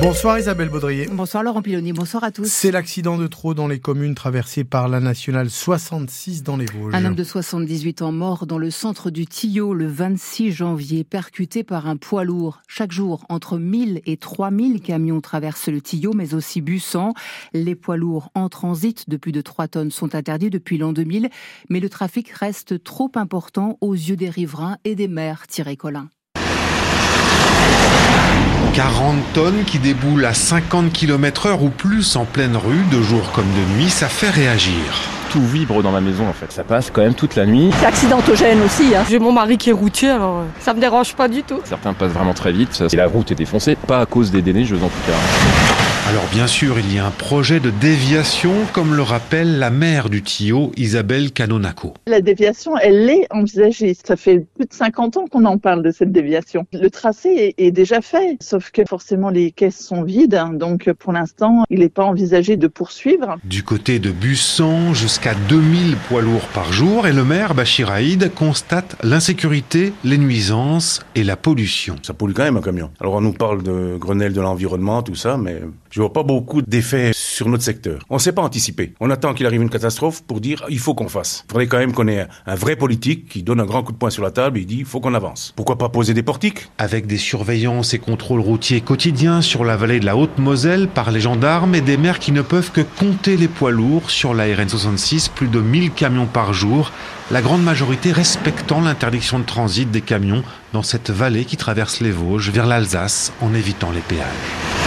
Bonsoir Isabelle Baudrier. Bonsoir Laurent Piloni, bonsoir à tous. C'est l'accident de trop dans les communes traversées par la nationale 66 dans les Vosges. Un homme de 78 ans mort dans le centre du Tillot le 26 janvier, percuté par un poids lourd. Chaque jour, entre 1000 et 3000 camions traversent le Tillot, mais aussi Bussan. Les poids lourds en transit de plus de 3 tonnes sont interdits depuis l'an 2000, mais le trafic reste trop important aux yeux des riverains et des maires. Thierry Collin. 40 tonnes qui déboulent à 50 km heure ou plus en pleine rue, de jour comme de nuit, ça fait réagir. Tout vibre dans ma maison en fait, ça passe quand même toute la nuit. C'est accidentogène aussi. Hein. J'ai mon mari qui est routier alors euh, ça me dérange pas du tout. Certains passent vraiment très vite et la route est défoncée, pas à cause des déneigeuses en tout cas. Alors bien sûr, il y a un projet de déviation, comme le rappelle la maire du Tio, Isabelle Canonaco. La déviation, elle est envisagée. Ça fait plus de 50 ans qu'on en parle de cette déviation. Le tracé est, déjà fait, sauf que forcément les caisses sont vides, donc pour l'instant, il n'est pas envisagé de poursuivre. Du côté de Busson, jusqu'à 2000 poids lourds par jour, et le maire Bachir Haïd constate l'insécurité, les nuisances et la pollution. Ça pollue quand même un camion. Alors on nous parle de Grenelle de l'environnement, tout ça, mais je vois pas beaucoup d'effets sur notre secteur. On ne sait pas anticiper. On attend qu'il arrive une catastrophe pour dire il faut qu'on fasse. Il faudrait quand même qu'on ait un vrai politique qui donne un grand coup de poing sur la table et dit il faut qu'on avance. Pourquoi pas poser des portiques? Avec des surveillances et contrôles routiers quotidiens sur la vallée de la Haute-Moselle par les gendarmes et des maires qui ne peuvent que compter les poids lourds sur la RN66, plus de 1000 camions par jour, la grande majorité respectant l'interdiction de transit des camions dans cette vallée qui traverse les Vosges vers l'Alsace en évitant les péages.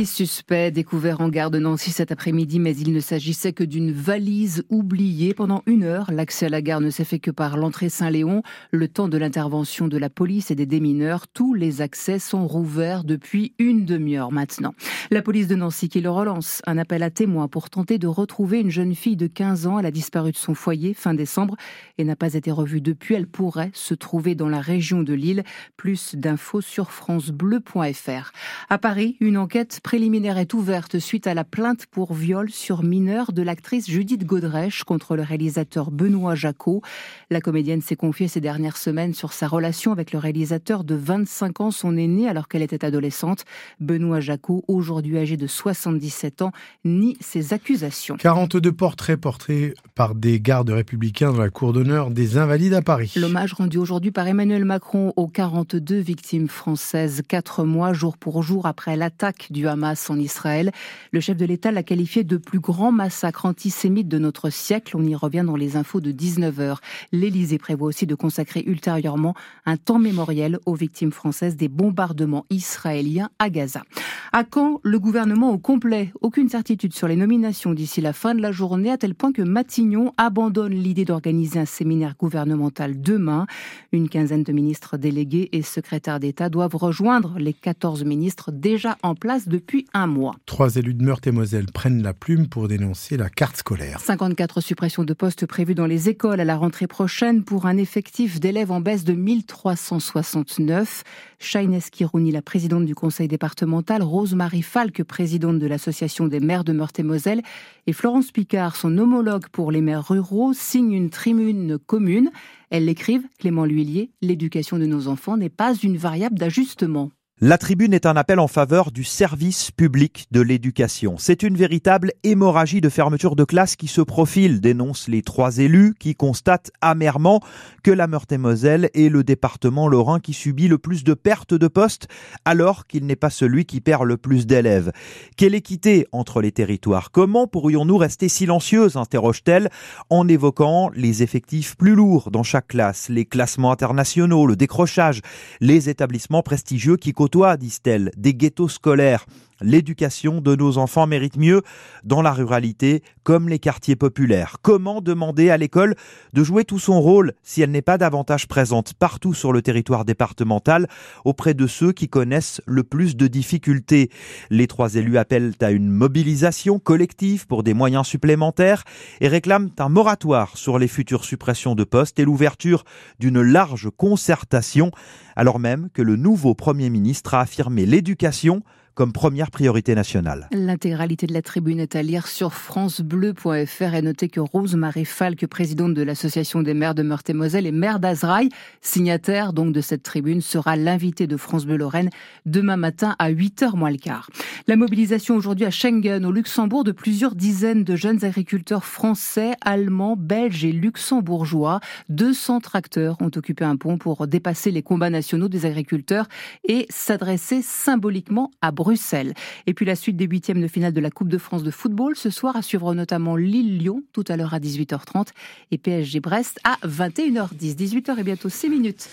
Un colis suspect découvert en gare de Nancy cet après-midi, mais il ne s'agissait que d'une valise oubliée. Pendant une heure, l'accès à la gare ne s'est fait que par l'entrée Saint-Léon. Le temps de l'intervention de la police et des démineurs, tous les accès sont rouverts depuis une demi-heure maintenant. La police de Nancy qui le relance, un appel à témoins pour tenter de retrouver une jeune fille de 15 ans. Elle a disparu de son foyer fin décembre et n'a pas été revue depuis. Elle pourrait se trouver dans la région de Lille. Plus d'infos sur francebleu.fr. À Paris, une enquête préliminaire est ouverte suite à la plainte pour viol sur mineur de l'actrice Judith Godrèche contre le réalisateur Benoît Jacot. La comédienne s'est confiée ces dernières semaines sur sa relation avec le réalisateur de 25 ans, son aîné, alors qu'elle était adolescente. Benoît Jacot, aujourd'hui âgé de 77 ans, nie ces accusations. 42 portraits portés par des gardes républicains dans la cour d'honneur des Invalides à Paris. L'hommage rendu aujourd'hui par Emmanuel Macron aux 42 victimes françaises, quatre mois jour pour jour après l'attaque du Hamas en Israël. Le chef de l'État l'a qualifié de plus grand massacre antisémite de notre siècle. On y revient dans les infos de 19h. L'Élysée prévoit aussi de consacrer ultérieurement un temps mémoriel aux victimes françaises des bombardements israéliens à Gaza. À quand le gouvernement au complet Aucune certitude sur les nominations d'ici la fin de la journée, à tel point que Matignon abandonne l'idée d'organiser un séminaire gouvernemental demain. Une quinzaine de ministres délégués et secrétaires d'État doivent rejoindre les 14 ministres déjà en place depuis un mois. Trois élus de Meurthe-et-Moselle prennent la plume pour dénoncer la carte scolaire. 54 suppressions de postes prévues dans les écoles à la rentrée prochaine pour un effectif d'élèves en baisse de 1369. Shaines Kirouni, la présidente du conseil départemental, Rose-Marie Falque, présidente de l'association des maires de Meurthe-et-Moselle, et Florence Picard, son homologue pour les maires ruraux, signent une tribune commune. Elles l'écrivent, Clément L'Huillier, l'éducation de nos enfants n'est pas une variable d'ajustement. La tribune est un appel en faveur du service public de l'éducation. C'est une véritable hémorragie de fermeture de classe qui se profile, dénoncent les trois élus qui constatent amèrement que la Meurthe-et-Moselle est le département lorrain qui subit le plus de pertes de postes alors qu'il n'est pas celui qui perd le plus d'élèves. Quelle équité entre les territoires? Comment pourrions-nous rester silencieuses? interroge-t-elle en évoquant les effectifs plus lourds dans chaque classe, les classements internationaux, le décrochage, les établissements prestigieux qui toi, disent-elles, des ghettos scolaires. L'éducation de nos enfants mérite mieux dans la ruralité comme les quartiers populaires. Comment demander à l'école de jouer tout son rôle si elle n'est pas davantage présente partout sur le territoire départemental auprès de ceux qui connaissent le plus de difficultés? Les trois élus appellent à une mobilisation collective pour des moyens supplémentaires et réclament un moratoire sur les futures suppressions de postes et l'ouverture d'une large concertation alors même que le nouveau Premier ministre a affirmé l'éducation comme première priorité nationale. L'intégralité de la tribune est à lire sur francebleu.fr et notez que Rose-Marie Falque, présidente de l'Association des maires de Meurthe-et-Moselle et maire d'Azraï, signataire donc de cette tribune, sera l'invité de France Bleu Lorraine demain matin à 8h moins le quart. La mobilisation aujourd'hui à Schengen, au Luxembourg, de plusieurs dizaines de jeunes agriculteurs français, allemands, belges et luxembourgeois. 200 tracteurs ont occupé un pont pour dépasser les combats nationaux des agriculteurs et s'adresser symboliquement à Bruxelles. Et puis la suite des huitièmes de finale de la Coupe de France de football ce soir à suivre notamment Lille-Lyon tout à l'heure à 18h30 et PSG Brest à 21h10. 18h et bientôt 6 minutes.